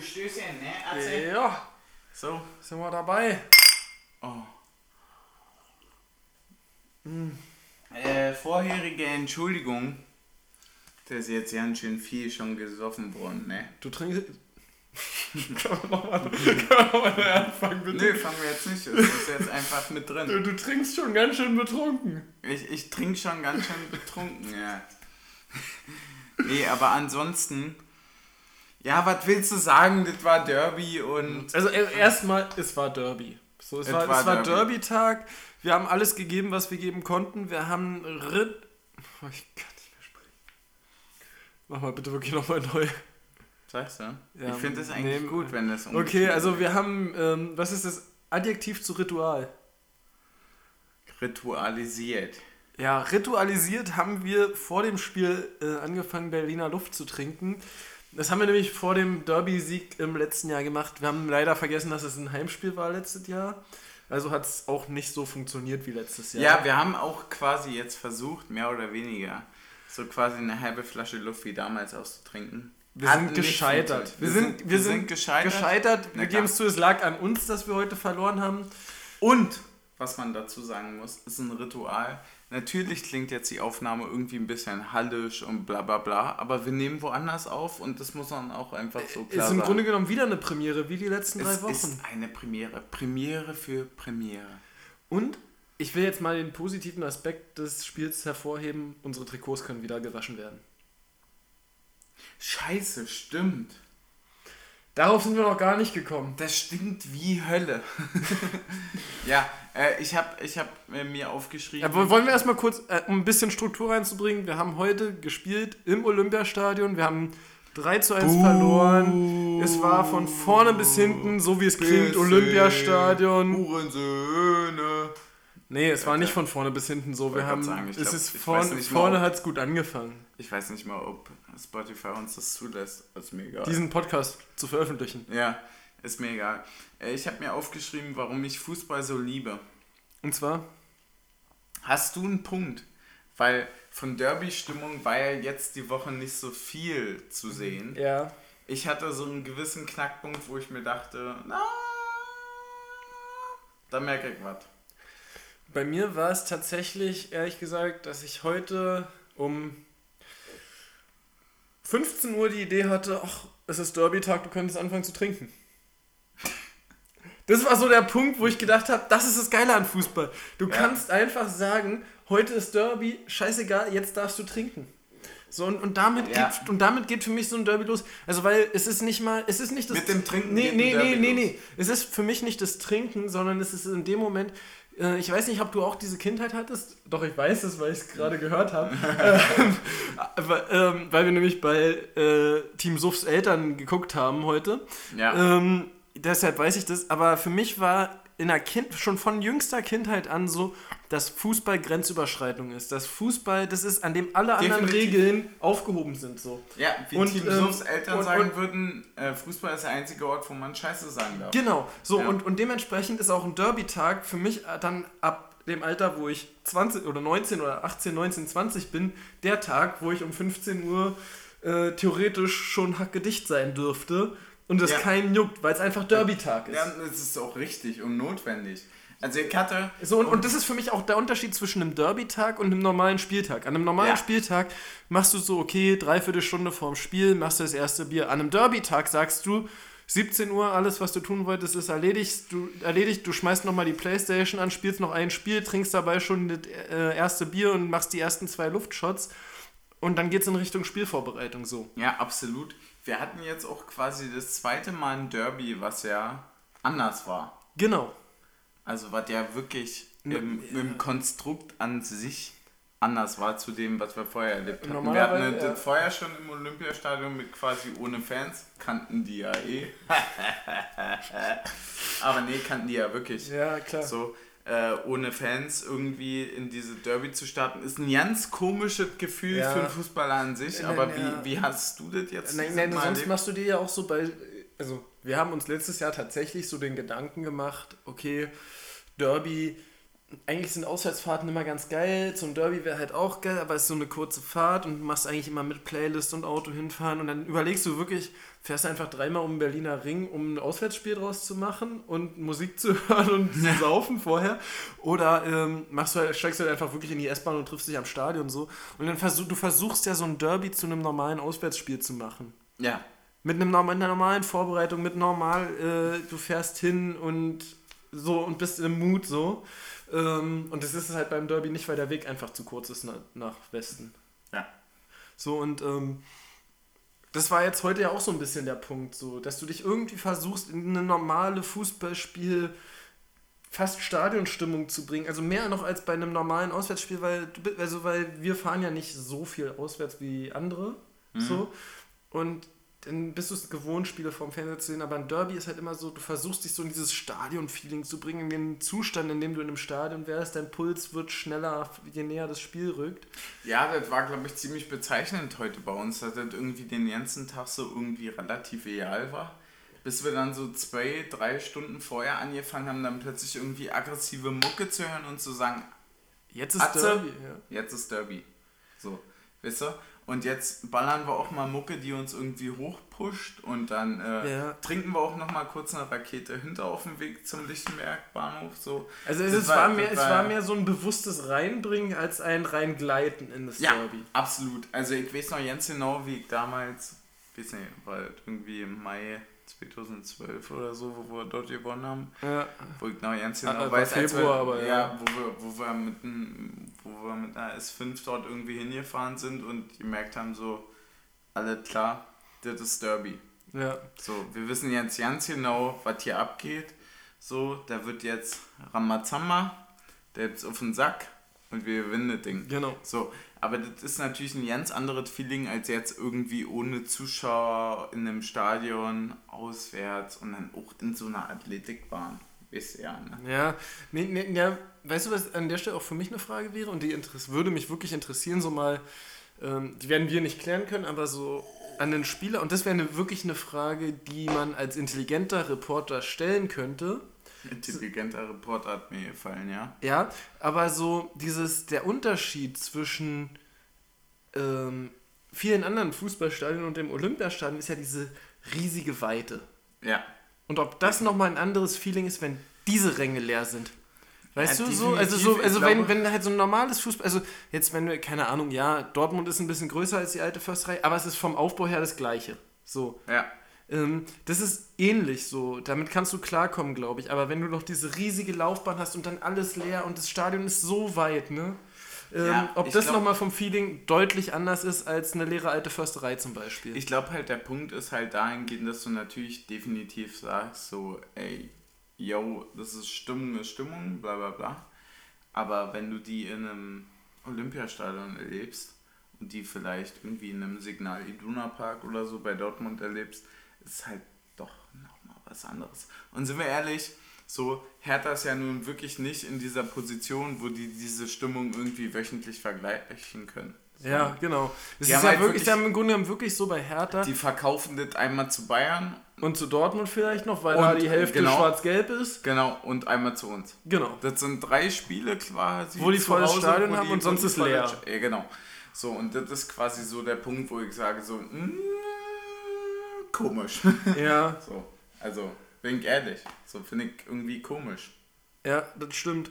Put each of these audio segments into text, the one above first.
Stößchen, ne? Erzähl. Ja, So. sind wir dabei. Oh. Äh, vorherige Entschuldigung. Das ist jetzt ganz schön viel schon gesoffen worden, ne? Du trinkst. Kann man nochmal noch mal neu anfangen, bitte? Nö, fangen wir jetzt nicht. Das ist jetzt einfach mit Du, drin. du trinkst schon ganz schön betrunken. Ich, ich trinke schon ganz schön betrunken, ja. nee, aber ansonsten. Ja, was willst du sagen? Das war Derby und. Also erstmal, es war Derby. So, es, war, war es war Derby. Derby-Tag. Wir haben alles gegeben, was wir geben konnten. Wir haben Ritt. Oh, ich kann nicht mehr sprechen. Mach mal bitte wirklich nochmal neu. Sagst du? Ja, ich finde es eigentlich nee, gut, wenn das Okay, also wir haben, ähm, was ist das Adjektiv zu Ritual? ritualisiert. Ja, ritualisiert haben wir vor dem Spiel äh, angefangen, Berliner Luft zu trinken. Das haben wir nämlich vor dem Derby-Sieg im letzten Jahr gemacht. Wir haben leider vergessen, dass es ein Heimspiel war letztes Jahr. Also hat es auch nicht so funktioniert wie letztes Jahr. Ja, wir haben auch quasi jetzt versucht, mehr oder weniger, so quasi eine halbe Flasche Luft wie damals auszutrinken. wir sind gescheitert. Wir sind, wir sind gescheitert. gescheitert. Wir geben es zu, es lag an uns, dass wir heute verloren haben. Und, was man dazu sagen muss, ist ein Ritual. Natürlich klingt jetzt die Aufnahme irgendwie ein bisschen hallisch und bla bla bla, aber wir nehmen woanders auf und das muss man auch einfach so klar ist im sagen. Grunde genommen wieder eine Premiere, wie die letzten drei es Wochen. ist eine Premiere. Premiere für Premiere. Und ich will jetzt mal den positiven Aspekt des Spiels hervorheben. Unsere Trikots können wieder gewaschen werden. Scheiße, stimmt. Darauf sind wir noch gar nicht gekommen. Das stinkt wie Hölle. ja, äh, ich habe ich hab, äh, mir aufgeschrieben. Aber wollen wir erstmal kurz, äh, um ein bisschen Struktur reinzubringen, wir haben heute gespielt im Olympiastadion, wir haben 3 zu 1 verloren. Es war von vorne bis hinten, so wie es klingt, Olympiastadion. Hurensöhne. Nee, es war nicht von vorne bis hinten so. Wir haben, sagen, es glaub, ist vorne, mal, vorne hat es gut angefangen, Ich weiß nicht mal, ob Spotify uns das zulässt. Ist mir egal. diesen Podcast zu veröffentlichen. ja, ist mir egal. Äh, Ich habe mir aufgeschrieben, warum ich Fußball so liebe. Und zwar, Hast du einen Punkt? Weil von Derby-Stimmung war ja jetzt die Woche nicht so viel zu sehen. ja, Ich hatte so einen gewissen Knackpunkt, wo ich mir dachte, na, da merke ich was. Bei mir war es tatsächlich, ehrlich gesagt, dass ich heute um 15 Uhr die Idee hatte, ach, es ist Derby-Tag, du könntest anfangen zu trinken. Das war so der Punkt, wo ich gedacht habe, das ist das Geile an Fußball. Du Ja. kannst einfach sagen, heute ist Derby, scheißegal, jetzt darfst du trinken. So, und, und, damit Ja. geht, und damit geht für mich so ein Derby los. Also, weil es ist nicht mal, es ist nicht das. Mit dem Trinken Nee, nee, nee, nee, nee. Es ist für mich nicht das Trinken, sondern es ist in dem Moment, ich weiß nicht, ob du auch diese Kindheit hattest. Doch, ich weiß es, weil ich es gerade gehört habe. ähm, ähm, weil wir nämlich bei äh, Team Suffs Eltern geguckt haben heute. Ja. Ähm, deshalb weiß ich das. Aber für mich war in der kind schon von jüngster Kindheit an so, dass Fußball Grenzüberschreitung ist. Dass Fußball, das ist, an dem alle anderen Definitiv. Regeln aufgehoben sind. So. Ja, wie Und, Team ähm, Suffs Eltern und- sagen und- würden, äh, Fußball ist der einzige Ort, wo man Scheiße sagen darf. Genau, so Ja. und, und dementsprechend ist auch ein Derby-Tag für mich äh, dann ab dem Alter, wo ich 20 oder 19 oder 18, 19, 20 bin, der Tag, wo ich um 15 Uhr äh, theoretisch schon hackedicht sein dürfte und es Ja. keinen juckt, weil es einfach Derby-Tag ist. Ja, das ist auch richtig und notwendig. Also ich hatte... So, und, und das ist für mich auch der Unterschied zwischen einem Derby-Tag und einem normalen Spieltag. An einem normalen Ja. Spieltag machst du so, okay, dreiviertel Stunde vorm Spiel, machst du das erste Bier. An einem Derby-Tag sagst du, 17 Uhr, alles, was du tun wolltest, ist erledigt. Du, erledigt, du schmeißt nochmal die Playstation an, spielst noch ein Spiel, trinkst dabei schon das äh, erste Bier und machst die ersten zwei Luftshots. Und dann geht's in Richtung Spielvorbereitung so. Ja, absolut. Wir hatten jetzt auch quasi das zweite Mal ein Derby, was ja anders war. Genau. Also was ja wirklich im, ja. im Konstrukt an sich anders war zu dem, was wir vorher erlebt hatten. Wir hatten ja. das vorher schon im Olympiastadion mit quasi ohne Fans, kannten die ja eh. Aber nee, kannten die ja wirklich. Ja, klar. So, äh, ohne Fans irgendwie in diese Derby zu starten, ist ein ganz komisches Gefühl Ja. für einen Fußballer an sich. Nein, Aber ja. wie, wie hast du das jetzt Nein, nein, sonst erlebt? machst du dir ja auch so bei. Also, wir haben uns letztes Jahr tatsächlich so den Gedanken gemacht, okay, Derby, eigentlich sind Auswärtsfahrten immer ganz geil. Zum Derby wäre halt auch geil, aber es ist so eine kurze Fahrt und du machst eigentlich immer mit Playlist und Auto hinfahren und dann überlegst du wirklich, fährst einfach dreimal um den Berliner Ring, um ein Auswärtsspiel draus zu machen und Musik zu hören und zu saufen vorher. Oder ähm, machst du halt, steigst du halt einfach wirklich in die S-Bahn und triffst dich am Stadion so. Und dann versuch, du versuchst ja so ein Derby zu einem normalen Auswärtsspiel zu machen. Ja. Mit einem mit einer normalen Vorbereitung, mit normal, äh, du fährst hin und so und bist im Mut so. Ähm, und das ist es halt beim Derby nicht, weil der Weg einfach zu kurz ist nach, Westen. Ja. So und ähm, das war jetzt heute ja auch so ein bisschen der Punkt, so, dass du dich irgendwie versuchst, in eine normale Fußballspiel fast Stadionstimmung zu bringen. Also mehr noch als bei einem normalen Auswärtsspiel, weil, du, also weil wir fahren ja nicht so viel auswärts wie andere. Mhm. So. Und dann bist du es gewohnt, Spiele vorm Fernseher zu sehen, aber ein Derby ist halt immer so, du versuchst dich so in dieses Stadion-Feeling zu bringen, in den Zustand, in dem du in einem Stadion wärst, dein Puls wird schneller, je näher das Spiel rückt. Ja, das war, glaube ich, ziemlich bezeichnend heute bei uns, dass das irgendwie den ganzen Tag so irgendwie relativ real war. Bis wir dann so zwei, drei Stunden vorher angefangen haben, dann plötzlich irgendwie aggressive Mucke zu hören und zu sagen, jetzt ist Atze, Derby. Ja. Jetzt ist Derby. So, weißt du? Und jetzt ballern wir auch mal Mucke, die uns irgendwie hochpusht und dann äh, ja. trinken wir auch noch mal kurz eine Rakete hinter auf dem Weg zum Lichtenberg Bahnhof. So. Also es, es war, war, mehr, es war mehr so ein bewusstes Reinbringen als ein Reingleiten in das ja, Derby. absolut. Also ich weiß noch ganz genau, wie ich damals, weiß nicht, war irgendwie im Mai 2012 oder so, wo wir dort gewonnen haben. Ja. Wo ich noch ganz genau ah, weiß, Februar, wir, aber ja. ja. wo, wir, wo, wir mit ein, wo wir mit einer S5 dort irgendwie hingefahren sind und gemerkt haben, so, alles klar, das ist Derby. Ja. So, wir wissen jetzt ganz genau, was hier abgeht. So, da wird jetzt Ramazamba, der ist auf den Sack und wir gewinnen das Ding. Genau. So, aber das ist natürlich ein ganz anderes Feeling als jetzt irgendwie ohne Zuschauer in einem Stadion auswärts und dann auch in so einer Athletikbahn. Ist ja, ne? Ja, nee, nee, ja, weißt du, was an der Stelle auch für mich eine Frage wäre und die würde mich wirklich interessieren, so mal, ähm, die werden wir nicht klären können, aber so an den Spieler, und das wäre wirklich eine Frage, die man als intelligenter Reporter stellen könnte Intelligenter Reporter hat mir gefallen, ja. Ja, aber so dieses, der Unterschied zwischen ähm, vielen anderen Fußballstadien und dem Olympiastadion ist ja diese riesige Weite. Ja. Und ob das nochmal ein anderes Feeling ist, wenn diese Ränge leer sind. Weißt ja, du, so, also so, also wenn, wenn halt so ein normales Fußball, also jetzt wenn wir, keine Ahnung, ja, Dortmund ist ein bisschen größer als die alte Försterei, aber es ist vom Aufbau her das gleiche. So. Ja. Ähm, das ist ähnlich so. Damit kannst du klarkommen, glaube ich. Aber wenn du noch diese riesige Laufbahn hast und dann alles leer und das Stadion ist so weit, ne? Ähm, ja, ob das nochmal vom Feeling deutlich anders ist als eine leere alte Försterei zum Beispiel. Ich glaube halt, der Punkt ist halt dahingehend, dass du natürlich definitiv sagst, so, ey, yo, das ist Stimmung, ist Stimmung, bla bla bla. Aber wenn du die in einem Olympiastadion erlebst und die vielleicht irgendwie in einem Signal Iduna Park oder so bei Dortmund erlebst, ist halt doch nochmal was anderes. Und sind wir ehrlich, so Hertha ist ja nun wirklich nicht in dieser Position, wo die diese Stimmung irgendwie wöchentlich vergleichen können. So. Ja, genau. Es ist ja halt wirklich, wirklich im Grunde genommen wirklich so bei Hertha. Die verkaufen das einmal zu Bayern. Und zu Dortmund vielleicht noch, weil und, da die Hälfte genau, schwarz-gelb ist. Genau, und einmal zu uns. Genau. Das sind drei Spiele quasi. Wo die volles Stadion haben und sonst ist leer. Ja, genau. So, und das ist quasi so der Punkt, wo ich sage so, mh, mm, komisch. Ja. so, also, bin ich ehrlich. So finde ich irgendwie komisch. Ja, das stimmt.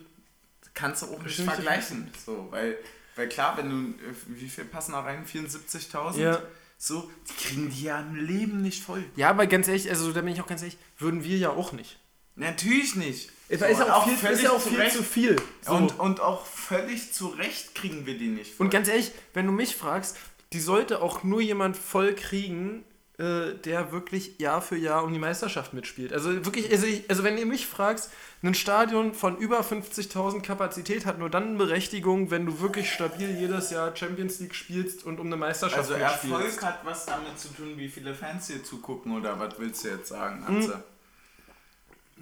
Kannst du auch nicht vergleichen. So, weil, weil klar, wenn du, wie viel passen da rein? 74.000? Ja. So, die kriegen die ja im Leben nicht voll. Ja, aber ganz ehrlich, also da bin ich auch ganz ehrlich, würden wir ja auch nicht. Natürlich nicht. Es so, ist, auch viel, ist ja auch viel zu viel. So. Und, und auch völlig zu Recht kriegen wir die nicht voll. Und ganz ehrlich, wenn du mich fragst, die sollte auch nur jemand voll kriegen, äh, der wirklich Jahr für Jahr um die Meisterschaft mitspielt. Also wirklich, also, ich, also wenn du mich fragst, ein Stadion von über 50.000 Kapazität hat nur dann eine Berechtigung, wenn du wirklich stabil jedes Jahr Champions League spielst und um eine Meisterschaft also mitspielst. Also Erfolg hat was damit zu tun, wie viele Fans hier zugucken oder was willst du jetzt sagen, Atze? Hm.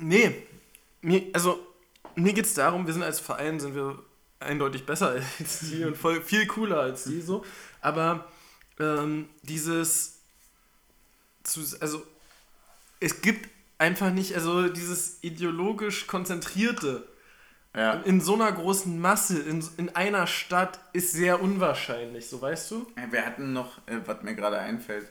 Nee, mir, also mir geht es darum, wir sind als Verein, sind wir eindeutig besser als die und voll, viel cooler als die so, aber ähm, dieses zu, also es gibt einfach nicht, also dieses ideologisch konzentrierte ja. in so einer großen Masse, in, in einer Stadt, ist sehr unwahrscheinlich, so weißt du? Wir hatten noch, äh, was mir gerade einfällt,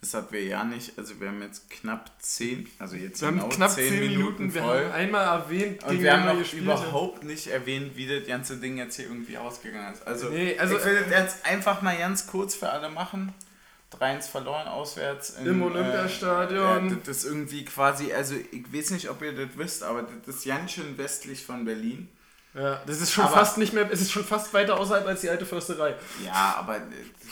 das hatten wir ja nicht. Also wir haben jetzt knapp 10, also jetzt wir genau haben knapp 10, 10 Minuten, Minuten voll. Wir haben einmal erwähnt, und wir haben noch überhaupt nicht erwähnt, wie das ganze Ding jetzt hier irgendwie ausgegangen ist. Also, nee, also ich will das jetzt einfach mal ganz kurz für alle machen. 3-1 verloren auswärts. In, Im Olympiastadion. Äh, das ist irgendwie quasi, also ich weiß nicht, ob ihr das wisst, aber das ist ganz schön westlich von Berlin. Ja, das ist schon aber, fast nicht mehr, es ist schon fast weiter außerhalb als die alte Försterei. Ja, aber äh,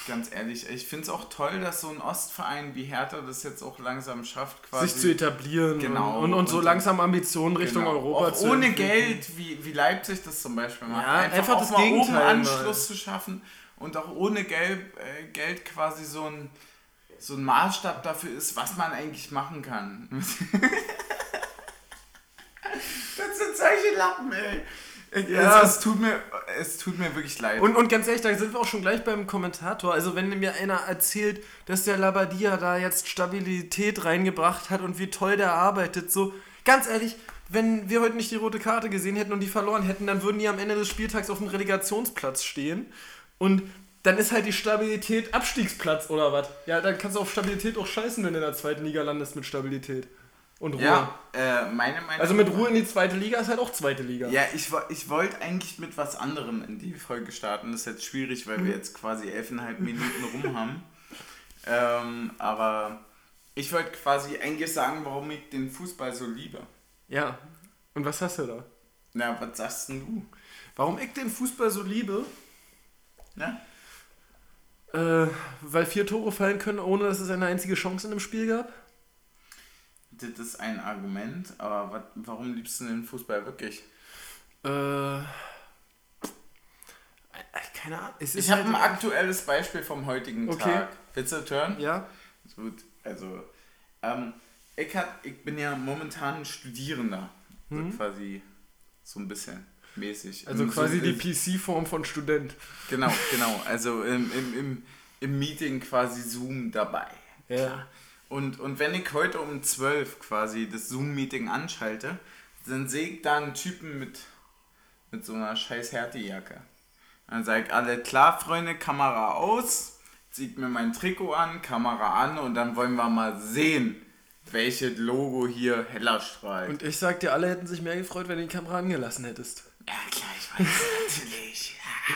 ganz ehrlich, ich finde es auch toll, dass so ein Ostverein wie Hertha das jetzt auch langsam schafft, quasi. Sich zu etablieren genau, und, und, und so langsam Ambitionen Richtung genau. Europa auch zu Ohne Geld, wie, wie Leipzig das zum Beispiel macht. Ja, einfach, einfach das Gegenteil. Oben Anschluss mal. zu schaffen und auch ohne Geld, äh, Geld quasi so ein, so ein Maßstab dafür ist, was man eigentlich machen kann. das sind solche Lappen, ey. Ja. Es, es, tut mir, es tut mir wirklich leid. Und, und ganz ehrlich, da sind wir auch schon gleich beim Kommentator. Also, wenn mir einer erzählt, dass der Labadia da jetzt Stabilität reingebracht hat und wie toll der arbeitet, so, ganz ehrlich, wenn wir heute nicht die rote Karte gesehen hätten und die verloren hätten, dann würden die am Ende des Spieltags auf dem Relegationsplatz stehen. Und dann ist halt die Stabilität Abstiegsplatz oder was? Ja, dann kannst du auf Stabilität auch scheißen, wenn du in der zweiten Liga landest mit Stabilität und Ruhe. Ja, äh, meine Meinung. Also mit Ruhe in die zweite Liga ist halt auch zweite Liga. Ja, ich, ich wollte eigentlich mit was anderem in die Folge starten. Das ist jetzt schwierig, weil wir jetzt quasi elfeinhalb Minuten rum haben. Ähm, aber ich wollte quasi eigentlich sagen, warum ich den Fußball so liebe. Ja. Und was hast du da? Na, was sagst denn du? Warum ich den Fußball so liebe? Ja. Äh, weil vier Tore fallen können, ohne dass es eine einzige Chance in dem Spiel gab? Das ist ein Argument, aber wat, warum liebst du den Fußball wirklich? Äh, keine Ahnung. ich habe halt ein aktuelles Beispiel vom heutigen okay. Tag. Willst du hören? Ja. Gut, also, ähm, ich, hat, ich bin ja momentan Studierender. Hm? So quasi so ein bisschen mäßig. Also quasi so, die PC-Form von Student. Genau, genau. Also im, im, im, im Meeting quasi Zoom dabei. Ja. Und, und wenn ich heute um 12 quasi das Zoom-Meeting anschalte, dann sehe ich da einen Typen mit, mit so einer scheiß Härtejacke. Dann sage ich, alle klar, Freunde, Kamera aus, zieht mir mein Trikot an, Kamera an und dann wollen wir mal sehen, welches Logo hier heller strahlt. Und ich sag dir, alle hätten sich mehr gefreut, wenn du die Kamera angelassen hättest. Ja, klar, ich weiß natürlich. Ja,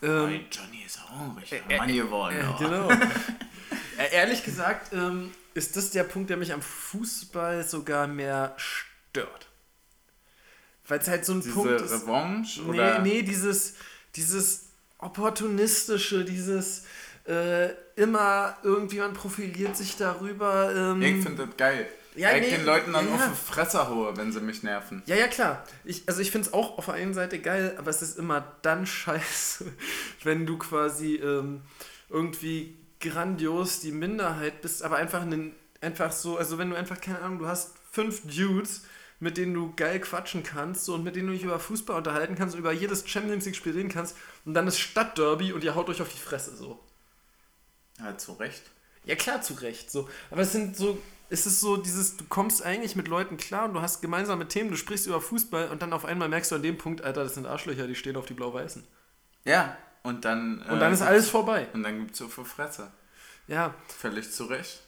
klar. Ähm, Johnny ist auch hungrig. Äh, Mann geworden. Äh, genau. Äh, ehrlich gesagt ähm, ist das der Punkt, der mich am Fußball sogar mehr stört. Weil es halt so ein Diese Punkt ist. Revanche? Oder? Nee, nee, dieses, dieses opportunistische, dieses äh, immer irgendjemand profiliert sich darüber. Ähm, ich finde das geil. Ja, weil nee, ich den Leuten dann ja, auf die Fresse haue, wenn sie mich nerven. Ja, ja, klar. Ich, also ich finde es auch auf der einen Seite geil, aber es ist immer dann scheiße, wenn du quasi ähm, irgendwie grandios die Minderheit bist, aber einfach, einen, einfach so, also wenn du einfach, keine Ahnung, du hast fünf Dudes, mit denen du geil quatschen kannst so, und mit denen du dich über Fußball unterhalten kannst und über jedes Champions League-Spiel reden kannst und dann ist Stadtderby und ihr haut euch auf die Fresse so. Ja, zu Recht. Ja, klar, zu Recht. So. Aber es sind so, es ist so dieses, du kommst eigentlich mit Leuten klar und du hast gemeinsame Themen, du sprichst über Fußball und dann auf einmal merkst du an dem Punkt, Alter, das sind Arschlöcher, die stehen auf die Blau-Weißen. Ja, und dann. Und dann äh, ist alles vorbei. Und dann gibt es so für Fresse. Ja. Völlig zu Recht.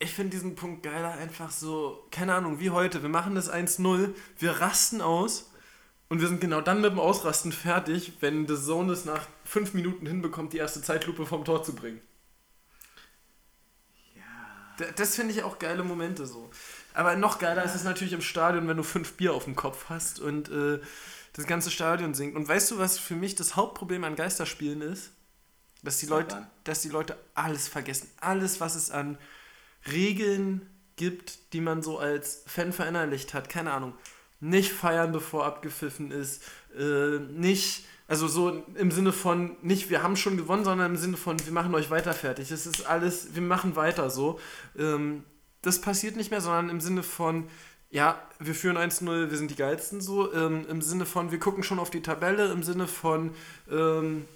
Ich finde diesen Punkt geiler einfach so, keine Ahnung, wie heute. Wir machen das 1-0, wir rasten aus und wir sind genau dann mit dem Ausrasten fertig, wenn der Sohn es nach fünf Minuten hinbekommt, die erste Zeitlupe vom Tor zu bringen. Das finde ich auch geile Momente so. Aber noch geiler ja. ist es natürlich im Stadion, wenn du fünf Bier auf dem Kopf hast und äh, das ganze Stadion singt. Und weißt du, was für mich das Hauptproblem an Geisterspielen ist? Dass die, Leute, dass die Leute alles vergessen. Alles, was es an Regeln gibt, die man so als Fan verinnerlicht hat. Keine Ahnung. Nicht feiern, bevor abgepfiffen ist. Äh, nicht, also so im Sinne von, nicht wir haben schon gewonnen, sondern im Sinne von, wir machen euch weiter fertig. Es ist alles, wir machen weiter so. Ähm, das passiert nicht mehr, sondern im Sinne von, ja, wir führen 1-0, wir sind die Geilsten so, ähm, im Sinne von, wir gucken schon auf die Tabelle, im Sinne von, ähm,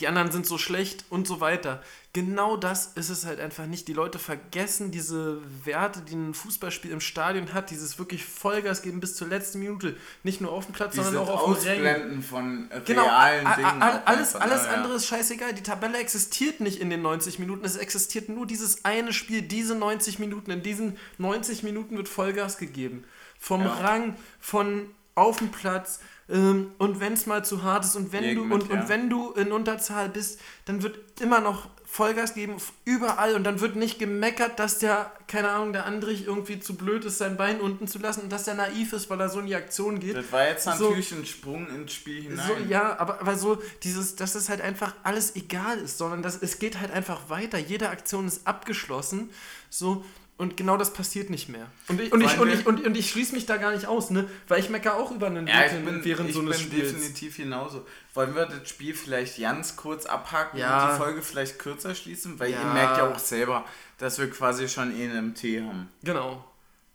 die anderen sind so schlecht und so weiter. Genau das ist es halt einfach nicht. Die Leute vergessen diese Werte, die ein Fußballspiel im Stadion hat, dieses wirklich Vollgas geben bis zur letzten Minute. Nicht nur auf dem Platz, Diese sondern auch auf dem Rängen. von genau, realen Dingen. alles alles ja. andere ist scheißegal. Die Tabelle existiert nicht in den 90 Minuten. Es existiert nur dieses eine Spiel, diese 90 Minuten. In diesen 90 Minuten wird Vollgas gegeben. Vom ja. Rang, von auf dem Platz, ähm, und wenn es mal zu hart ist und wenn, du, und, ja. und wenn du in Unterzahl bist, dann wird immer noch Vollgas geben, überall. Und dann wird nicht gemeckert, dass der, keine Ahnung, der Andrich irgendwie zu blöd ist, sein Bein unten zu lassen und dass der naiv ist, weil er so in die Aktion geht. Das war jetzt natürlich so, ein Sprung ins Spiel hinein. So, ja, aber, aber so dieses, dass es halt einfach alles egal ist, sondern dass, es geht halt einfach weiter. Jede Aktion ist abgeschlossen. So, und genau das passiert nicht mehr. Und ich, und ich, und ich, und, und ich schließe mich da gar nicht aus, ne? Weil ich meckere auch über einen ja, bin, während so eines Spiels. Ich bin definitiv genauso. Wollen wir das Spiel vielleicht ganz kurz abhaken ja. und die Folge vielleicht kürzer schließen? Weil ja. ihr merkt ja auch selber, dass wir quasi schon eh einen Tee haben. Genau.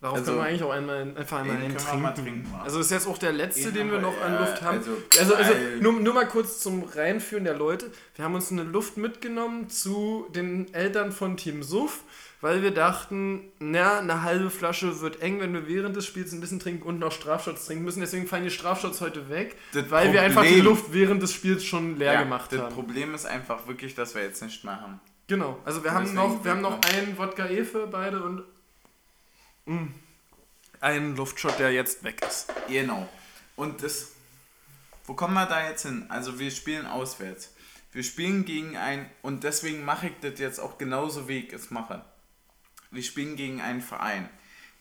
Darauf also, können wir eigentlich auch einmal, einfach einmal einen trinken. trinken also das ist jetzt auch der letzte, den, den wir noch an Luft haben. Also, also, also nur, nur mal kurz zum Reinführen der Leute. Wir haben uns eine Luft mitgenommen zu den Eltern von Team Suff weil wir dachten, na, eine halbe Flasche wird eng, wenn wir während des Spiels ein bisschen trinken und noch Strafshots trinken müssen. Deswegen fallen die Strafshots heute weg, das weil Problem, wir einfach die Luft während des Spiels schon leer ja, gemacht das haben. Das Problem ist einfach wirklich, dass wir jetzt nicht mehr haben. Genau, also wir haben noch, wir haben noch einen Wodka E für beide und mh, mm, einen Luftshot, der jetzt weg ist. Genau. Und das, wo kommen wir da jetzt hin? Also wir spielen auswärts. Wir spielen gegen ein, und deswegen mache ich das jetzt auch genauso, wie ich es mache wir spielen gegen einen Verein,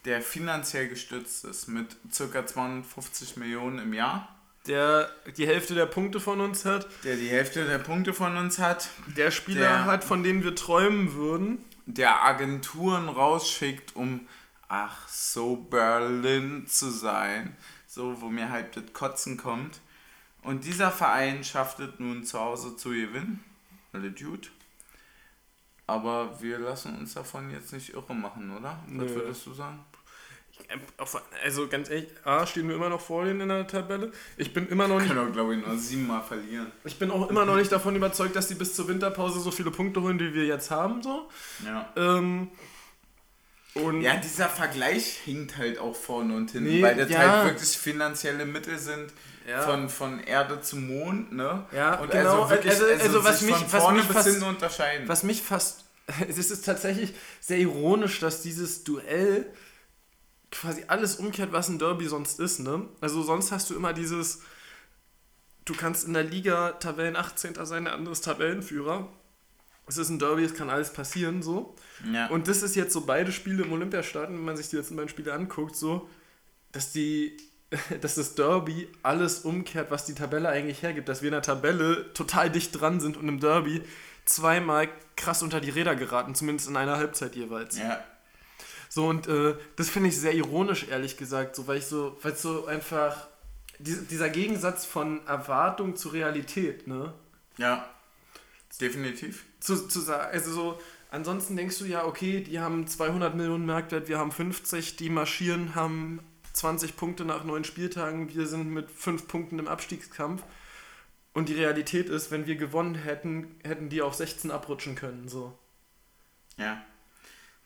der finanziell gestützt ist mit ca. 250 Millionen im Jahr. Der die Hälfte der Punkte von uns hat. Der die Hälfte der Punkte von uns hat. Der Spieler der, hat, von denen wir träumen würden. Der Agenturen rausschickt, um ach so Berlin zu sein. So, wo mir halt das Kotzen kommt. Und dieser Verein schafft es nun zu Hause zu gewinnen. Le Dude. Aber wir lassen uns davon jetzt nicht irre machen, oder? Was Nö. würdest du sagen? Also ganz ehrlich, A, stehen wir immer noch vor denen in der Tabelle. Ich bin immer noch nicht. Können glaube ich, nur siebenmal verlieren. Ich bin auch immer noch nicht davon überzeugt, dass die bis zur Winterpause so viele Punkte holen, wie wir jetzt haben. So. Ja. Ähm, und ja, dieser Vergleich hinkt halt auch vorne und hinten, nee, weil das ja. halt wirklich finanzielle Mittel sind. Ja. Von, von Erde zum Mond, ne? Ja, und genau. Also, wirklich, also, also, also was mich, was mich fast, unterscheiden. Was mich fast es ist tatsächlich sehr ironisch, dass dieses Duell quasi alles umkehrt, was ein Derby sonst ist. Ne? Also sonst hast du immer dieses, du kannst in der Liga Tabellen 18. sein, der andere ist Tabellenführer. Es ist ein Derby, es kann alles passieren, so. Ja. Und das ist jetzt so beide Spiele im Olympiastadion, wenn man sich die letzten beiden Spiele anguckt, so, dass die, dass das Derby alles umkehrt, was die Tabelle eigentlich hergibt. Dass wir in der Tabelle total dicht dran sind und im Derby zweimal krass unter die Räder geraten, zumindest in einer Halbzeit jeweils. Ja. So, und äh, das finde ich sehr ironisch, ehrlich gesagt, so, weil ich so, weil es so einfach, die, dieser Gegensatz von Erwartung zu Realität, ne? Ja, definitiv. Zu, zu sagen, also so, ansonsten denkst du ja, okay, die haben 200 Millionen Marktwert, wir haben 50, die marschieren, haben 20 Punkte nach neun Spieltagen, wir sind mit fünf Punkten im Abstiegskampf. Und die Realität ist, wenn wir gewonnen hätten, hätten die auf 16 abrutschen können. So. Ja.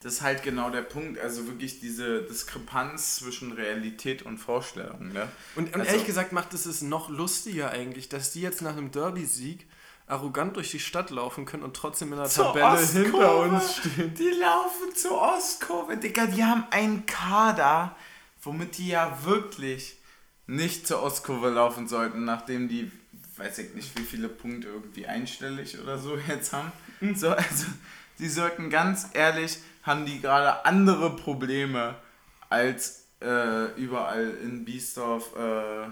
Das ist halt genau der Punkt. Also wirklich diese Diskrepanz zwischen Realität und Vorstellung. Ne? Und, und also, ehrlich gesagt macht es es noch lustiger eigentlich, dass die jetzt nach einem Derby-Sieg arrogant durch die Stadt laufen können und trotzdem in der Tabelle Ostkurve. hinter uns stehen. Die laufen zur Ostkurve, Digga. Die haben einen Kader, womit die ja wirklich nicht zur Ostkurve laufen sollten, nachdem die weiß ich nicht, wie viele Punkte irgendwie einstellig oder so jetzt haben. So, also, die sollten ganz ehrlich, haben die gerade andere Probleme als äh, überall in Biesdorf äh,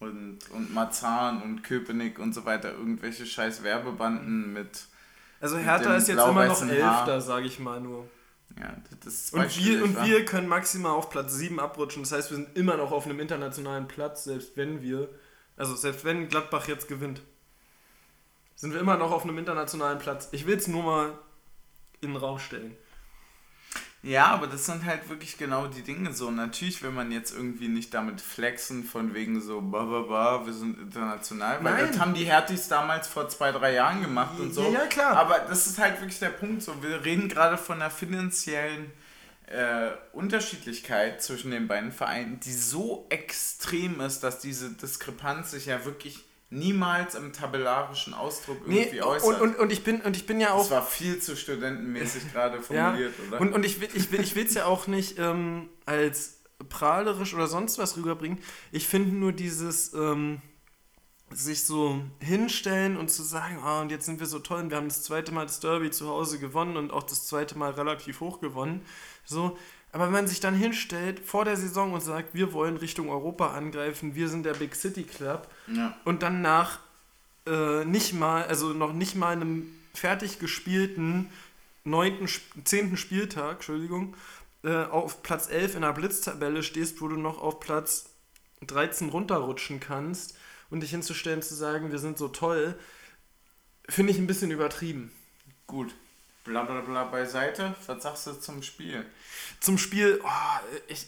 und, und Marzahn und Köpenick und so weiter irgendwelche scheiß Werbebanden mit. Also Hertha ist jetzt immer noch Elfter, sage ich mal nur. Ja, das ist und wir, und wir können maximal auf Platz 7 abrutschen. Das heißt, wir sind immer noch auf einem internationalen Platz, selbst wenn wir also selbst wenn Gladbach jetzt gewinnt, sind wir immer noch auf einem internationalen Platz. Ich will es nur mal in den Raum stellen. Ja, aber das sind halt wirklich genau die Dinge so. Natürlich will man jetzt irgendwie nicht damit flexen, von wegen so, ba, ba, ba, wir sind international, weil Nein. das haben die Hertis damals vor zwei, drei Jahren gemacht und so. Ja, ja, klar. Aber das ist halt wirklich der Punkt so. Wir reden gerade von der finanziellen äh, Unterschiedlichkeit zwischen den beiden Vereinen, die so extrem ist, dass diese Diskrepanz sich ja wirklich niemals im tabellarischen Ausdruck irgendwie nee, äußert. Und, und, und, ich bin, und ich bin ja auch. Das war viel zu studentenmäßig gerade formuliert, ja, oder? Und, und ich will es ich will, ich ja auch nicht ähm, als prahlerisch oder sonst was rüberbringen. Ich finde nur dieses. Ähm, sich so hinstellen und zu sagen, oh, und jetzt sind wir so toll und wir haben das zweite Mal das Derby zu Hause gewonnen und auch das zweite Mal relativ hoch gewonnen. So, aber wenn man sich dann hinstellt vor der Saison und sagt, wir wollen Richtung Europa angreifen, wir sind der Big City Club ja. und dann nach äh, nicht mal, also noch nicht mal einem fertig gespielten neunten, zehnten Spieltag, Entschuldigung, äh, auf Platz 11 in der Blitztabelle stehst, wo du noch auf Platz 13 runterrutschen kannst und dich hinzustellen zu sagen, wir sind so toll, finde ich ein bisschen übertrieben. Gut, bla bla bla beiseite. Was sagst du zum Spiel? Zum Spiel, oh, ich,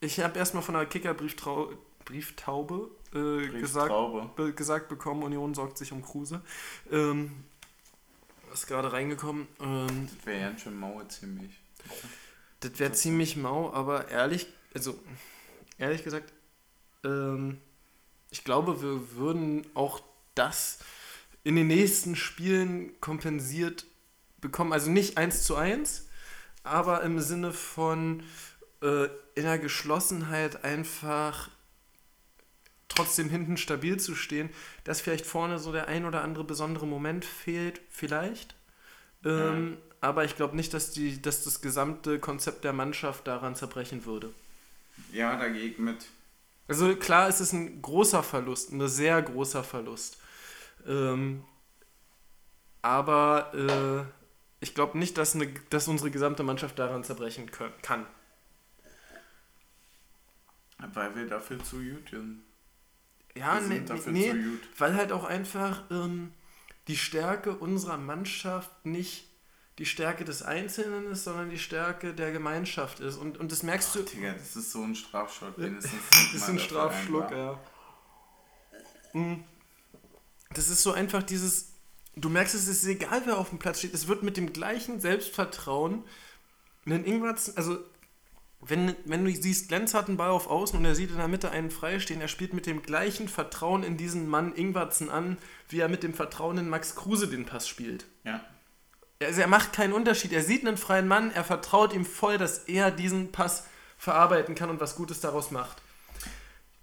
ich habe erstmal von der Kicker-Brieftaube äh, gesagt, be, gesagt bekommen, Union sorgt sich um Kruse. Ähm, ist gerade reingekommen. Ähm, das wäre ja schon mau ziemlich. Das wäre ziemlich mau, aber ehrlich, also ehrlich gesagt, ähm, ich glaube, wir würden auch das in den nächsten Spielen kompensiert bekommen. Also nicht eins zu eins, aber im Sinne von äh, in der Geschlossenheit einfach trotzdem hinten stabil zu stehen, dass vielleicht vorne so der ein oder andere besondere Moment fehlt, vielleicht. Ähm, ja. Aber ich glaube nicht, dass, die, dass das gesamte Konzept der Mannschaft daran zerbrechen würde. Ja, dagegen mit. Also klar, es ist ein großer Verlust, ein sehr großer Verlust. Ähm, aber äh, ich glaube nicht, dass, eine, dass unsere gesamte Mannschaft daran zerbrechen können, kann. Weil wir dafür zu gut sind. Ja, nee, nee weil halt auch einfach ähm, die Stärke unserer Mannschaft nicht die Stärke des Einzelnen ist, sondern die Stärke der Gemeinschaft ist. Und, und das merkst du. Digga, das ist so ein wenigstens. das ist ein Strafschluck, ja. Mhm. Das ist so einfach dieses, du merkst, es ist egal, wer auf dem Platz steht. Es wird mit dem gleichen Selbstvertrauen einen Ingwertsen, also wenn, wenn du siehst, Lenz hat einen Ball auf Außen und er sieht in der Mitte einen freistehen, er spielt mit dem gleichen Vertrauen in diesen Mann Ingwertsen an, wie er mit dem Vertrauen in Max Kruse den Pass spielt. Ja. Also er macht keinen Unterschied. Er sieht einen freien Mann, er vertraut ihm voll, dass er diesen Pass verarbeiten kann und was Gutes daraus macht.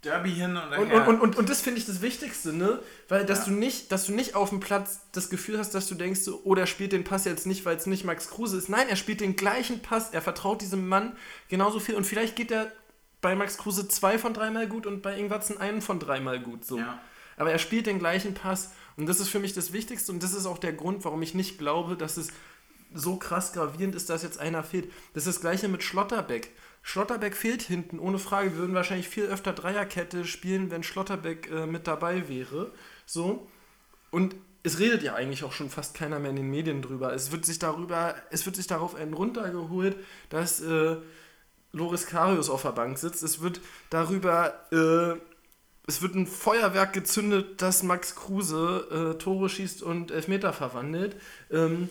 Derby hin und her. Und, und, und, und das finde ich das Wichtigste, ne? Weil, dass, ja. du nicht, dass du nicht auf dem Platz das Gefühl hast, dass du denkst, so, oh, der spielt den Pass jetzt nicht, weil es nicht Max Kruse ist. Nein, er spielt den gleichen Pass, er vertraut diesem Mann genauso viel und vielleicht geht er bei Max Kruse zwei von dreimal gut und bei Ingwatzen einen von dreimal gut, so. Ja. Aber er spielt den gleichen Pass und das ist für mich das Wichtigste und das ist auch der Grund, warum ich nicht glaube, dass es so krass gravierend ist, dass jetzt einer fehlt. Das ist das gleiche mit Schlotterbeck. Schlotterbeck fehlt hinten, ohne Frage. Wir würden wahrscheinlich viel öfter Dreierkette spielen, wenn Schlotterbeck äh, mit dabei wäre. So. Und es redet ja eigentlich auch schon fast keiner mehr in den Medien drüber. Es wird sich darüber, es wird sich darauf einen runtergeholt, dass äh, Loris Karius auf der Bank sitzt. Es wird darüber, äh, es wird ein Feuerwerk gezündet, dass Max Kruse äh, Tore schießt und Elfmeter verwandelt. Ähm,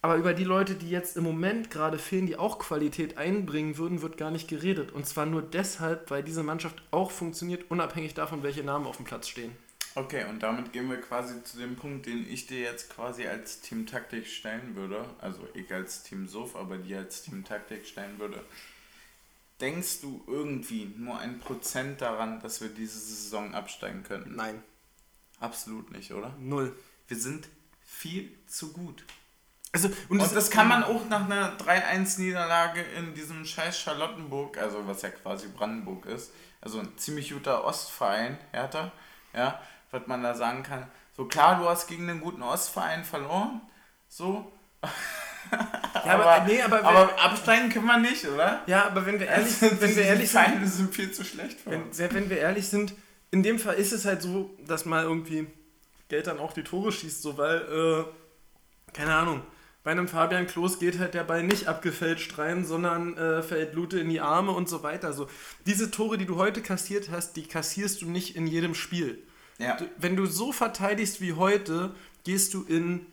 aber über die Leute, die jetzt im Moment gerade fehlen, die auch Qualität einbringen würden, wird gar nicht geredet. Und zwar nur deshalb, weil diese Mannschaft auch funktioniert, unabhängig davon, welche Namen auf dem Platz stehen. Okay, und damit gehen wir quasi zu dem Punkt, den ich dir jetzt quasi als Team Taktik stellen würde. Also ich als Team Sof, aber dir als Team Taktik stellen würde. Denkst du irgendwie nur ein Prozent daran, dass wir diese Saison absteigen können? Nein. Absolut nicht, oder? Null. Wir sind viel zu gut. Also, und, und das, das kann man auch nach einer 3-1-Niederlage in diesem scheiß Charlottenburg, also was ja quasi Brandenburg ist, also ein ziemlich guter Ostverein, Hertha, ja, was man da sagen kann. So klar, du hast gegen einen guten Ostverein verloren, so. ja, aber, aber, nee, aber, aber absteigen können wir nicht, oder? Ja, aber wenn wir ehrlich sind, wenn wir ehrlich sind, sind viel zu schlecht für wenn, wenn wir ehrlich sind, in dem Fall ist es halt so, dass mal irgendwie Geld dann auch die Tore schießt, so weil, äh, keine Ahnung, bei einem Fabian Klos geht halt der Ball nicht abgefälscht rein, sondern äh, fällt Lute in die Arme und so weiter. So, diese Tore, die du heute kassiert hast, die kassierst du nicht in jedem Spiel. Ja. Du, wenn du so verteidigst wie heute, gehst du in,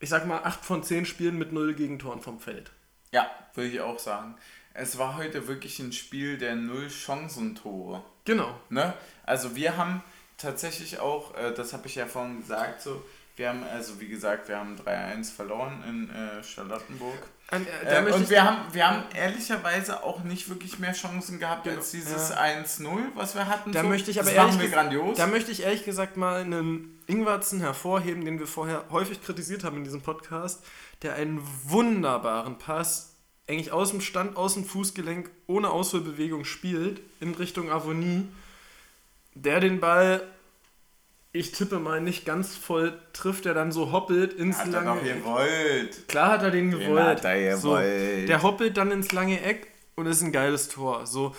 ich sag mal, 8 von 10 Spielen mit 0 Gegentoren vom Feld. Ja, würde ich auch sagen. Es war heute wirklich ein Spiel der Null Chancentore. Genau. Ne? Also wir haben tatsächlich auch, äh, das habe ich ja vorhin gesagt, so, wir haben, also wie gesagt, wir haben 3-1 verloren in äh, Charlottenburg. An, äh, äh, und wir haben, wir haben ehrlicherweise auch nicht wirklich mehr Chancen gehabt genau. als dieses ja. 1-0, was wir hatten. Da so. möchte ich aber das ehrlich wir grandios. Da möchte ich ehrlich gesagt mal einen Ingwarzen hervorheben, den wir vorher häufig kritisiert haben in diesem Podcast, der einen wunderbaren Pass eigentlich aus dem Stand, aus dem Fußgelenk, ohne Ausholbewegung spielt, in Richtung Avonie, der den Ball ich tippe mal nicht ganz voll trifft, der dann so hoppelt ins hat lange Eck. gewollt. Klar hat er den gewollt. Den hat er gewollt. So, der hoppelt dann ins lange Eck und ist ein geiles Tor. So,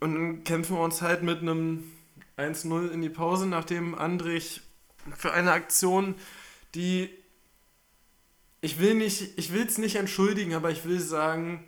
und dann kämpfen wir uns halt mit einem 1-0 in die Pause, nachdem Andrich für eine Aktion, die ich will nicht, ich will es nicht entschuldigen, aber ich will sagen,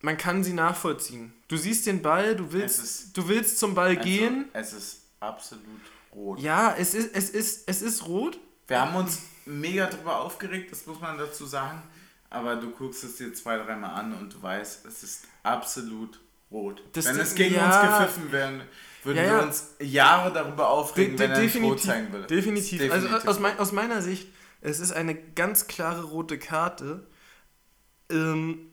man kann sie nachvollziehen. Du siehst den Ball, du willst, ist, du willst zum Ball also, gehen. Es ist absolut rot. Ja, es ist, es ist, es ist rot. Wir haben uns mega drüber aufgeregt, das muss man dazu sagen. Aber du guckst es dir zwei, dreimal an und du weißt, es ist absolut rot. Das wenn es gegen ja, uns gepfiffen wäre, würden ja, ja. wir uns Jahre darüber aufregen, de wenn er nicht rot zeigen würde. Definitiv. definitiv. Also aus, mein, aus meiner Sicht, es ist eine ganz klare rote Karte. Ähm,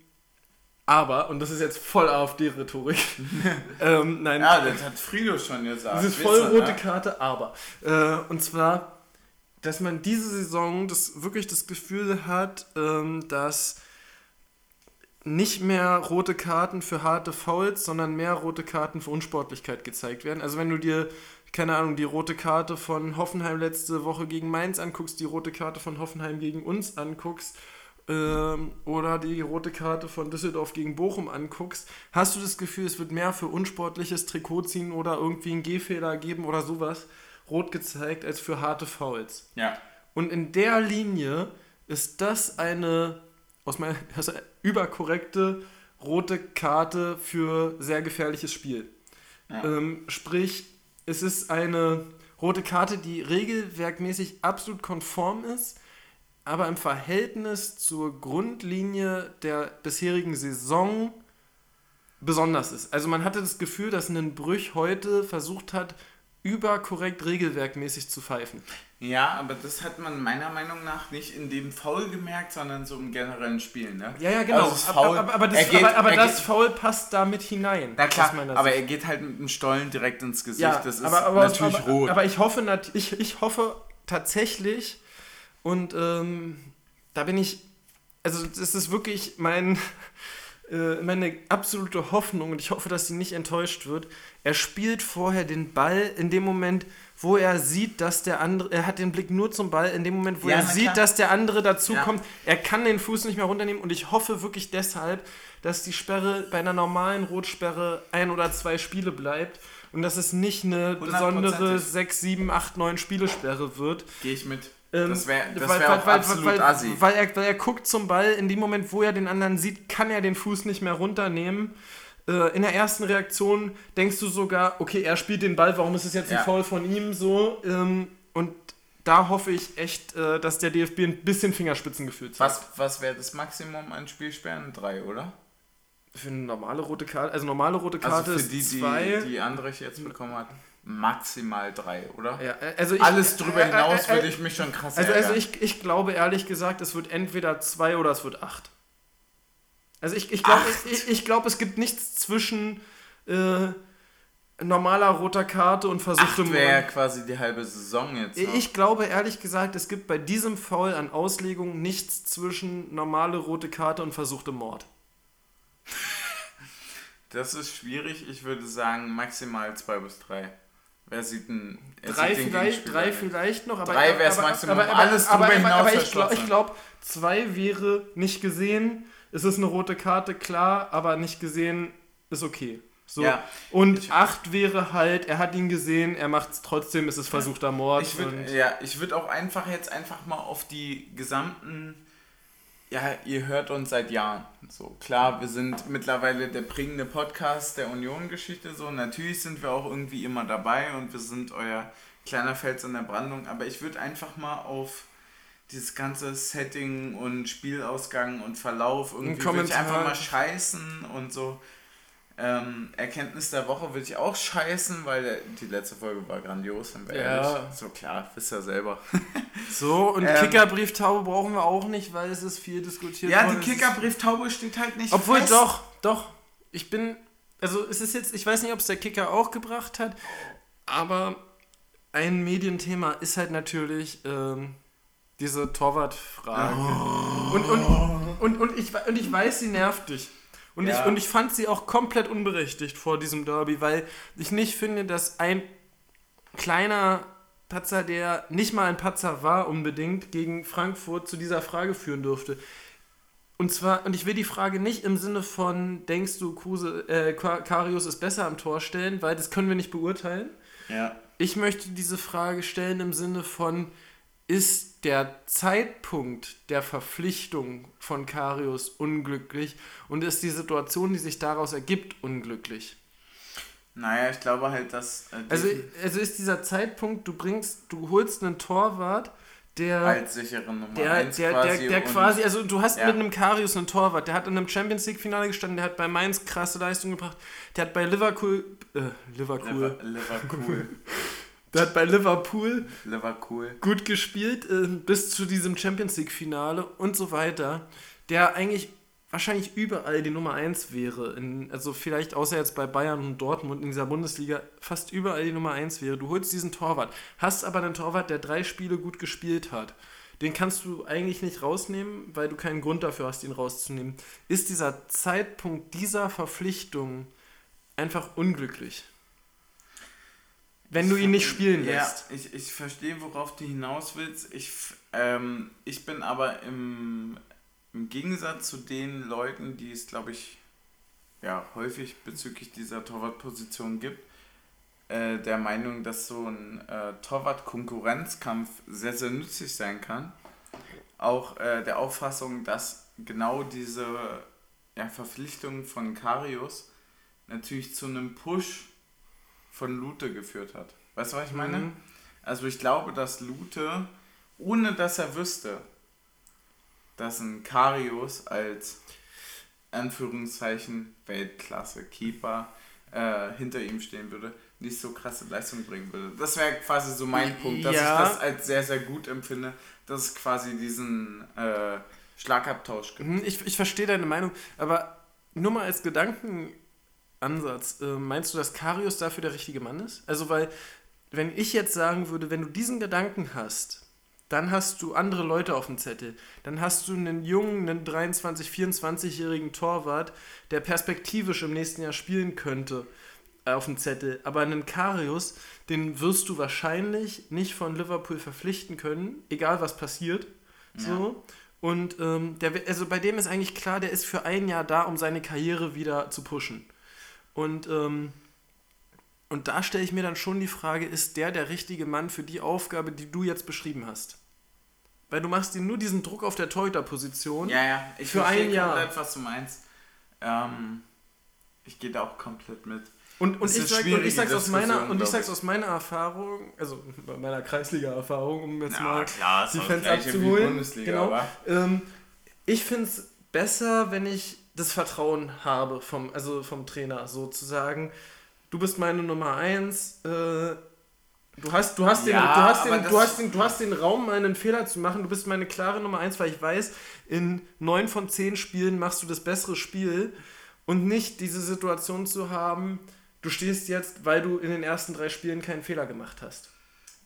aber, und das ist jetzt voll AfD-Rhetorik. ähm, nein. Ja, das hat Frido schon gesagt. Das ist voll rote ne? Karte, aber. Äh, und zwar, dass man diese Saison das wirklich das Gefühl hat, ähm, dass nicht mehr rote Karten für harte Fouls, sondern mehr rote Karten für Unsportlichkeit gezeigt werden. Also wenn du dir, keine Ahnung, die rote Karte von Hoffenheim letzte Woche gegen Mainz anguckst, die rote Karte von Hoffenheim gegen uns anguckst, ähm, oder die rote Karte von Düsseldorf gegen Bochum anguckst, hast du das Gefühl, es wird mehr für unsportliches Trikot ziehen oder irgendwie einen Gehfehler geben oder sowas rot gezeigt als für harte Fouls. Ja. Und in der Linie ist das eine aus meiner also überkorrekte rote Karte für sehr gefährliches Spiel. Ja. Ähm, sprich, es ist eine rote Karte, die regelwerkmäßig absolut konform ist, aber im Verhältnis zur Grundlinie der bisherigen Saison besonders ist. Also man hatte das Gefühl, dass ein Brüch heute versucht hat, überkorrekt regelwerkmäßig zu pfeifen. Ja, aber das hat man meiner Meinung nach nicht in dem Foul gemerkt, sondern so im generellen Spiel. Ne? Ja, ja, genau. Also das Foul, aber, aber, das, geht, aber, aber das geht, Foul passt da mit hinein. Na klar, aber er geht halt mit dem Stollen direkt ins Gesicht. Ja, das ist natürlich rot. Aber ich hoffe, ich, ich hoffe tatsächlich, und ähm, da bin ich, also das ist wirklich mein, äh, meine absolute Hoffnung und ich hoffe, dass sie nicht enttäuscht wird. Er spielt vorher den Ball in dem Moment, wo er sieht, dass der andere, er hat den Blick nur zum Ball, in dem Moment, wo ja, er sieht, klar. dass der andere dazukommt, ja. er kann den Fuß nicht mehr runternehmen und ich hoffe wirklich deshalb, dass die Sperre bei einer normalen Rotsperre ein oder zwei Spiele bleibt und dass es nicht eine besondere 6, 7, 8, 9 Spielesperre wird. Gehe ich mit. Ähm, das wäre wär weil, auch weil, absolut weil, assi. Weil er, weil er guckt zum Ball, in dem Moment, wo er den anderen sieht, kann er den Fuß nicht mehr runternehmen. Äh, in der ersten Reaktion denkst du sogar, okay, er spielt den Ball, warum ist es jetzt ein ja. Foul von ihm so? Ähm, und da hoffe ich echt, äh, dass der DFB ein bisschen Fingerspitzengefühl zeigt. Was, was wäre das Maximum an Spielsperren? Drei, oder? Für eine normale rote Karte, also normale rote also Karte also für die, ist zwei. Die, die Andrich jetzt bekommen hat maximal drei, oder? Ja, also ich, Alles drüber äh, hinaus äh, äh, würde ich mich schon krass Also, also ich, ich glaube ehrlich gesagt, es wird entweder zwei oder es wird acht. Also ich, ich glaube, ich, ich glaub, es gibt nichts zwischen äh, normaler roter Karte und versuchte wäre quasi die halbe Saison jetzt. Noch. Ich glaube ehrlich gesagt, es gibt bei diesem Foul an Auslegung nichts zwischen normale rote Karte und versuchte Mord. Das ist schwierig. Ich würde sagen maximal zwei bis drei. Wer sieht denn. Drei, vielleicht, drei vielleicht noch, aber. Drei wäre es maximal. Aber, aber, alles drüber aber, hinaus aber, ich glaube, glaub, zwei wäre nicht gesehen. Es ist eine rote Karte, klar, aber nicht gesehen ist okay. So. Ja, und 8 wäre halt, er hat ihn gesehen, er macht es trotzdem, es ist versuchter Mord. Ich würd, ja, ich würde auch einfach jetzt einfach mal auf die gesamten ja, ihr hört uns seit Jahren. So, klar, wir sind mittlerweile der bringende Podcast der Union-Geschichte. So, natürlich sind wir auch irgendwie immer dabei und wir sind euer kleiner Fels in der Brandung. Aber ich würde einfach mal auf dieses ganze Setting und Spielausgang und Verlauf irgendwie ich einfach mal scheißen und so. Ähm, Erkenntnis der Woche würde ich auch scheißen, weil die letzte Folge war grandios, wenn wir ja. ehrlich. So klar, wisst ihr selber. so, und ähm, Kickerbrieftaube brauchen wir auch nicht, weil es ist viel diskutiert Ja, die Kickerbrieftaube steht halt nicht Obwohl fest. doch, doch. Ich bin, also es ist jetzt, ich weiß nicht, ob es der Kicker auch gebracht hat, aber ein Medienthema ist halt natürlich ähm, diese Torwartfrage. Oh. Und, und, und, und, ich, und ich weiß, sie nervt dich. Und, ja. ich, und ich fand sie auch komplett unberechtigt vor diesem Derby, weil ich nicht finde, dass ein kleiner Patzer, der nicht mal ein Patzer war unbedingt, gegen Frankfurt zu dieser Frage führen durfte. Und zwar, und ich will die Frage nicht im Sinne von, denkst du, Kruse, äh, Karius ist besser am Tor stellen, weil das können wir nicht beurteilen. Ja. Ich möchte diese Frage stellen im Sinne von, ist der Zeitpunkt der Verpflichtung von Karius unglücklich und ist die Situation, die sich daraus ergibt, unglücklich? Naja, ich glaube halt, dass. Äh, also, also ist dieser Zeitpunkt, du bringst, du holst einen Torwart, der. Als sichere Nummer der, 1 der, quasi. Der, der quasi, also du hast ja. mit einem Karius einen Torwart, der hat in einem Champions League-Finale gestanden, der hat bei Mainz krasse Leistung gebracht, der hat bei Liverpool. Äh, Liverpool. Liverpool. Der hat bei Liverpool, Liverpool. gut gespielt, äh, bis zu diesem Champions League-Finale und so weiter. Der eigentlich wahrscheinlich überall die Nummer 1 wäre. In, also vielleicht außer jetzt bei Bayern und Dortmund in dieser Bundesliga fast überall die Nummer 1 wäre. Du holst diesen Torwart, hast aber einen Torwart, der drei Spiele gut gespielt hat. Den kannst du eigentlich nicht rausnehmen, weil du keinen Grund dafür hast, ihn rauszunehmen. Ist dieser Zeitpunkt dieser Verpflichtung einfach unglücklich? Wenn du ihn nicht spielen lässt. Ja, ich, ich verstehe, worauf du hinaus willst. Ich, ähm, ich bin aber im, im Gegensatz zu den Leuten, die es, glaube ich, ja, häufig bezüglich dieser Torwartposition gibt, äh, der Meinung, dass so ein äh, Torwart-Konkurrenzkampf sehr, sehr nützlich sein kann. Auch äh, der Auffassung, dass genau diese ja, Verpflichtung von Karius natürlich zu einem Push von Lute geführt hat. Weißt du, was ich meine? Mhm. Also ich glaube, dass Lute, ohne dass er wüsste, dass ein Karius als Anführungszeichen Weltklasse-Keeper äh, hinter ihm stehen würde, nicht so krasse Leistung bringen würde. Das wäre quasi so mein Punkt, dass ja. ich das als sehr, sehr gut empfinde, dass es quasi diesen äh, Schlagabtausch gibt. Mhm, ich, ich verstehe deine Meinung, aber nur mal als Gedanken Ansatz. Äh, meinst du, dass Karius dafür der richtige Mann ist? Also, weil, wenn ich jetzt sagen würde, wenn du diesen Gedanken hast, dann hast du andere Leute auf dem Zettel. Dann hast du einen jungen, einen 23-, 24-jährigen Torwart, der perspektivisch im nächsten Jahr spielen könnte, äh, auf dem Zettel. Aber einen Karius, den wirst du wahrscheinlich nicht von Liverpool verpflichten können, egal was passiert. Ja. So. Und ähm, der, also bei dem ist eigentlich klar, der ist für ein Jahr da, um seine Karriere wieder zu pushen. Und, ähm, und da stelle ich mir dann schon die Frage, ist der der richtige Mann für die Aufgabe, die du jetzt beschrieben hast? Weil du machst ihm nur diesen Druck auf der Torhüter-Position. Ja, ja, ich für ein Jahr. komplett, was du meinst. Ähm, ich gehe da auch komplett mit. Und, und, ich, sag, und ich sag's aus meiner und ich sag's aus meiner Erfahrung, also meiner Kreisliga-Erfahrung, um jetzt ja, mal klar, die Fans abzuholen. Genau. Ähm, ich finde es besser, wenn ich das Vertrauen habe vom, also vom Trainer sozusagen. Du bist meine Nummer eins. Äh, du hast, du hast den, ja, du hast den, du hast den, du hast den Raum, einen Fehler zu machen. Du bist meine klare Nummer eins, weil ich weiß, in neun von zehn Spielen machst du das bessere Spiel und nicht diese Situation zu haben. Du stehst jetzt, weil du in den ersten drei Spielen keinen Fehler gemacht hast.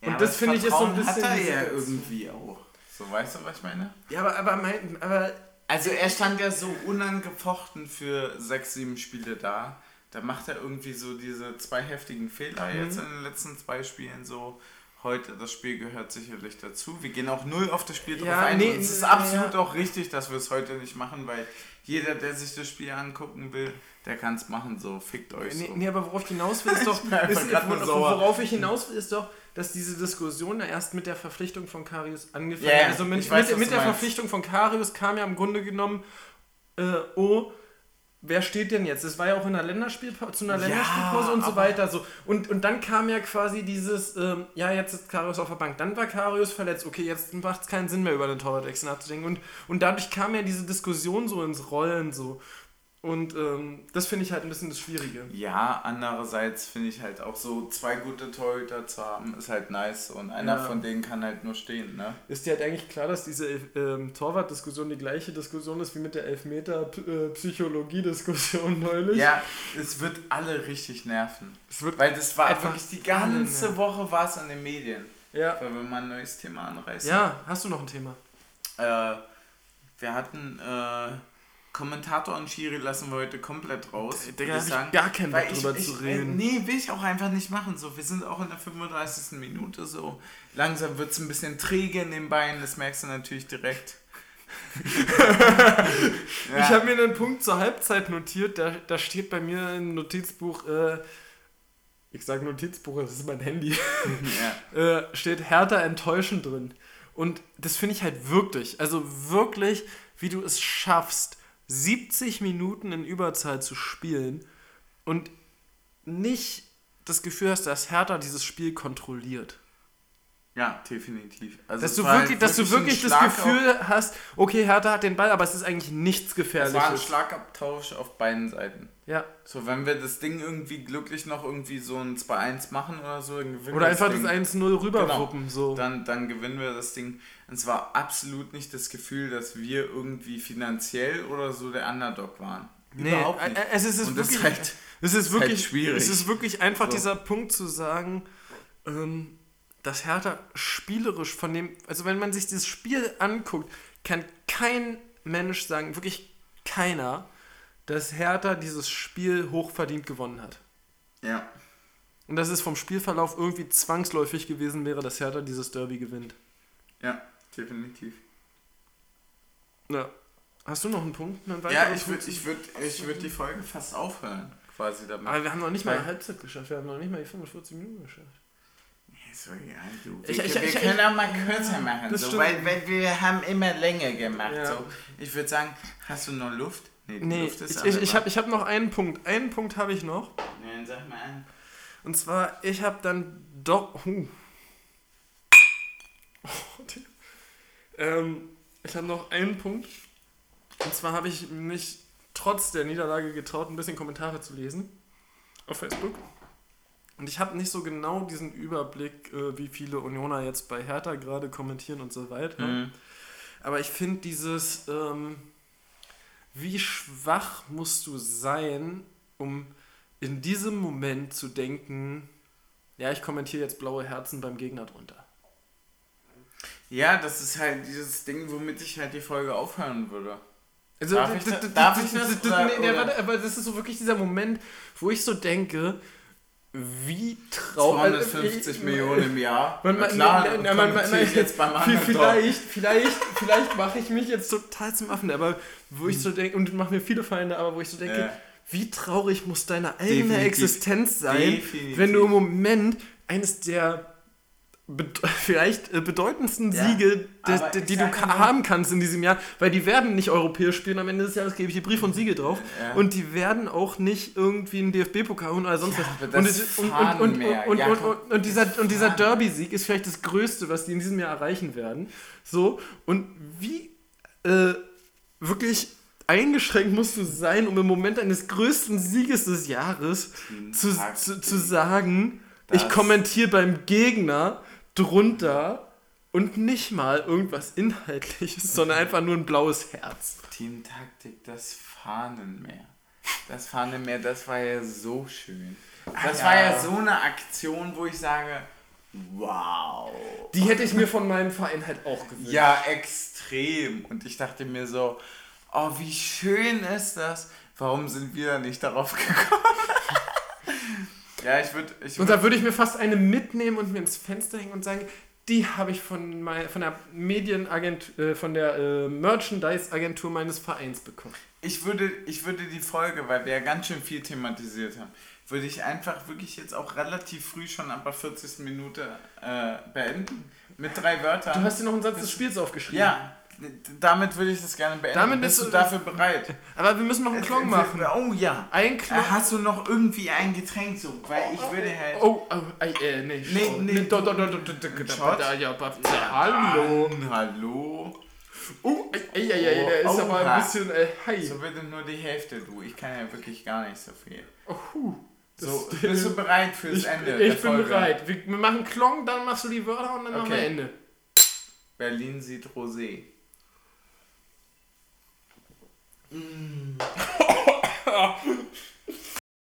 Ja, und das finde ich ist so ein bisschen. Hat er ja irgendwie auch. So, weißt du, was ich meine? Ja, aber, aber, mein, aber also er stand ja so unangefochten für sechs, sieben Spiele da. Da macht er irgendwie so diese zwei heftigen Fehler mhm. jetzt in den letzten zwei Spielen so. heute, das Spiel gehört sicherlich dazu. Wir gehen auch null auf das Spiel drauf ja, ein. Nee, es ist absolut ja. auch richtig, dass wir es heute nicht machen, weil jeder, der sich das Spiel angucken will, der kann es machen, so fickt euch. Nee, so. nee aber worauf ich hinaus will, ist doch, ist, worauf ich hinaus will, ist doch, dass diese Diskussion ja erst mit der Verpflichtung von Karius angefangen hat. Yeah, also mit, weiß, mit, mit der Verpflichtung von Karius kam ja im Grunde genommen, äh, oh, wer steht denn jetzt? Es war ja auch in einer Länderspielpause, zu einer ja, Länderspielpause und so weiter. So. Und, und dann kam ja quasi dieses, ähm, ja, jetzt ist Karius auf der Bank. Dann war Karius verletzt. Okay, jetzt macht es keinen Sinn mehr, über den Torwart-Wechsel nachzudenken. Und, und dadurch kam ja diese Diskussion so ins Rollen so. Und ähm, das finde ich halt ein bisschen das Schwierige. Ja, andererseits finde ich halt auch so, zwei gute Torhüter zu haben, ist halt nice und einer ja. von denen kann halt nur stehen, ne? Ist dir halt eigentlich klar, dass diese ähm, Torwart-Diskussion die gleiche Diskussion ist wie mit der Elfmeter-Psychologie-Diskussion neulich? Ja, es wird alle richtig nerven. Es wird Weil das war wirklich die ganze Woche war es an den Medien. Ja. Weil wir mal ein neues Thema anreißen. Ja, hast du noch ein Thema? Äh, wir hatten... Äh, Kommentator und Schiri lassen wir heute komplett raus. Da habe ich gar keinen Bock drüber ich, zu reden. nee, will ich auch einfach nicht machen. So, wir sind auch in der 35. Minute so. Langsam wird es ein bisschen träge in den Beinen, das merkst du natürlich direkt. ja. Ich habe mir einen Punkt zur Halbzeit notiert, da, da steht bei mir im Notizbuch, äh, ich sage Notizbuch, das ist mein Handy, ja. äh, steht härter enttäuschend drin. Und das finde ich halt wirklich, also wirklich, wie du es schaffst, 70 Minuten in Überzahl zu spielen und nicht das Gefühl hast, dass Hertha dieses Spiel kontrolliert. Ja, definitiv. Also dass du wirklich, halt dass du wirklich das Gefühl hast, okay, Hertha hat den Ball, aber es ist eigentlich nichts Gefährliches. Es war ein Schlagabtausch auf beiden Seiten. Ja. So, wenn wir das Ding irgendwie glücklich noch irgendwie so ein 2-1 machen oder so, dann gewinnen Oder einfach das, das 1-0 rüberwuppen, genau. so. Dann, dann gewinnen wir das Ding. Und es war absolut nicht das Gefühl, dass wir irgendwie finanziell oder so der Underdog waren. Nee, Überhaupt nicht. Es ist, es ist wirklich, halt, es ist wirklich halt schwierig. Es ist wirklich einfach so. dieser Punkt zu sagen, ähm, dass Hertha spielerisch von dem, also wenn man sich dieses Spiel anguckt, kann kein Mensch sagen, wirklich keiner, dass Hertha dieses Spiel hochverdient gewonnen hat. Ja. Und dass es vom Spielverlauf irgendwie zwangsläufig gewesen wäre, dass Hertha dieses Derby gewinnt. Ja, definitiv. Ja. Hast du noch einen Punkt? Einen ja, ich würde ich würd, ich würd die Folge fast aufhören, quasi damit. Aber wir haben noch nicht mal eine Halbzeit geschafft, wir haben noch nicht mal die 45 Minuten geschafft. Ich, wir, ich, wir ich, können auch mal kürzer machen, so, weil, weil wir haben immer länger gemacht. Ja. So. Ich würde sagen, hast du noch Luft? Nee, nee Luft ist ich, ich, habe ich hab noch einen Punkt. Einen Punkt habe ich noch. Nee, dann sag mal an. Und zwar, ich habe dann doch... Huh. Oh, ähm, ich habe noch einen Punkt. Und zwar habe ich mich trotz der Niederlage getraut, ein bisschen Kommentare zu lesen. Auf Facebook. Und ich habe nicht so genau diesen Überblick, äh, wie viele Unioner jetzt bei Hertha gerade kommentieren und so weiter. Mhm. Aber ich finde dieses, ähm, wie schwach musst du sein, um in diesem Moment zu denken, ja, ich kommentiere jetzt blaue Herzen beim Gegner drunter. Ja, das ist halt dieses Ding, womit ich halt die Folge aufhören würde. Also, darf ich, das? aber das ist so wirklich dieser Moment, wo ich so denke, wie traurig. 250 äh, Millionen im Jahr. Man, man, klar, man, man, man, jetzt beim vielleicht, vielleicht, vielleicht mache ich mich jetzt total zum Affen, aber wo ich so denke, und mache mir viele Feinde, aber wo ich so denke, ja. wie traurig muss deine eigene Definitiv. Existenz sein, Definitiv. wenn du im Moment eines der vielleicht äh, bedeutendsten ja, Siege, die, die du haben kannst in diesem Jahr, weil die werden nicht europäisch spielen. Am Ende des Jahres gebe ich die Brief und Siege drauf. Ja. Und die werden auch nicht irgendwie einen DFB-Pokal holen oder sonst ja, was. Und, dieser, und dieser Derby-Sieg ist vielleicht das Größte, was die in diesem Jahr erreichen werden. So, und wie äh, wirklich eingeschränkt musst du sein, um im Moment eines größten Sieges des Jahres zu, zu, zu sagen, ich kommentiere beim Gegner drunter und nicht mal irgendwas Inhaltliches, sondern einfach nur ein blaues Herz. Teamtaktik, das Fahnenmeer. Das Fahnenmeer, das war ja so schön. Das ah, war ja so eine Aktion, wo ich sage, wow. Die hätte ich mir von meinem Verein halt auch gewünscht. Ja, extrem. Und ich dachte mir so, oh, wie schön ist das. Warum sind wir nicht darauf gekommen? Ja, ich würde. Ich würd und da würde ich mir fast eine mitnehmen und mir ins Fenster hängen und sagen, die habe ich von, mein, von der Medienagentur, äh, von der äh, Merchandise-Agentur meines Vereins bekommen. Ich würde, ich würde die Folge, weil wir ja ganz schön viel thematisiert haben, würde ich einfach wirklich jetzt auch relativ früh schon ab der 40. Minute äh, beenden. Mit drei Wörtern. Du hast dir noch einen Satz des Spiels aufgeschrieben. Ja, damit würde ich das gerne beenden. Damit Bist du dafür bereit? Aber wir müssen noch einen Klong machen. Oh ja. Ein Klong. Äh, hast du noch irgendwie ein Getränk so? Weil ich würde halt. Oh, oh äh, nee. Nee, nee. nee Hallo. Hallo. Oh, ey, ey, ey, der ist aber ein bisschen äh, hi. So bitte nur die Hälfte, du. Ich kann ja wirklich gar nicht so viel. Oh, so, bist du bereit fürs ich, Ende? Ich bin bereit. Wir, machen Klong, dann machst du die Wörter und dann machen wir Ende. Berlin sieht Rosé. Mm.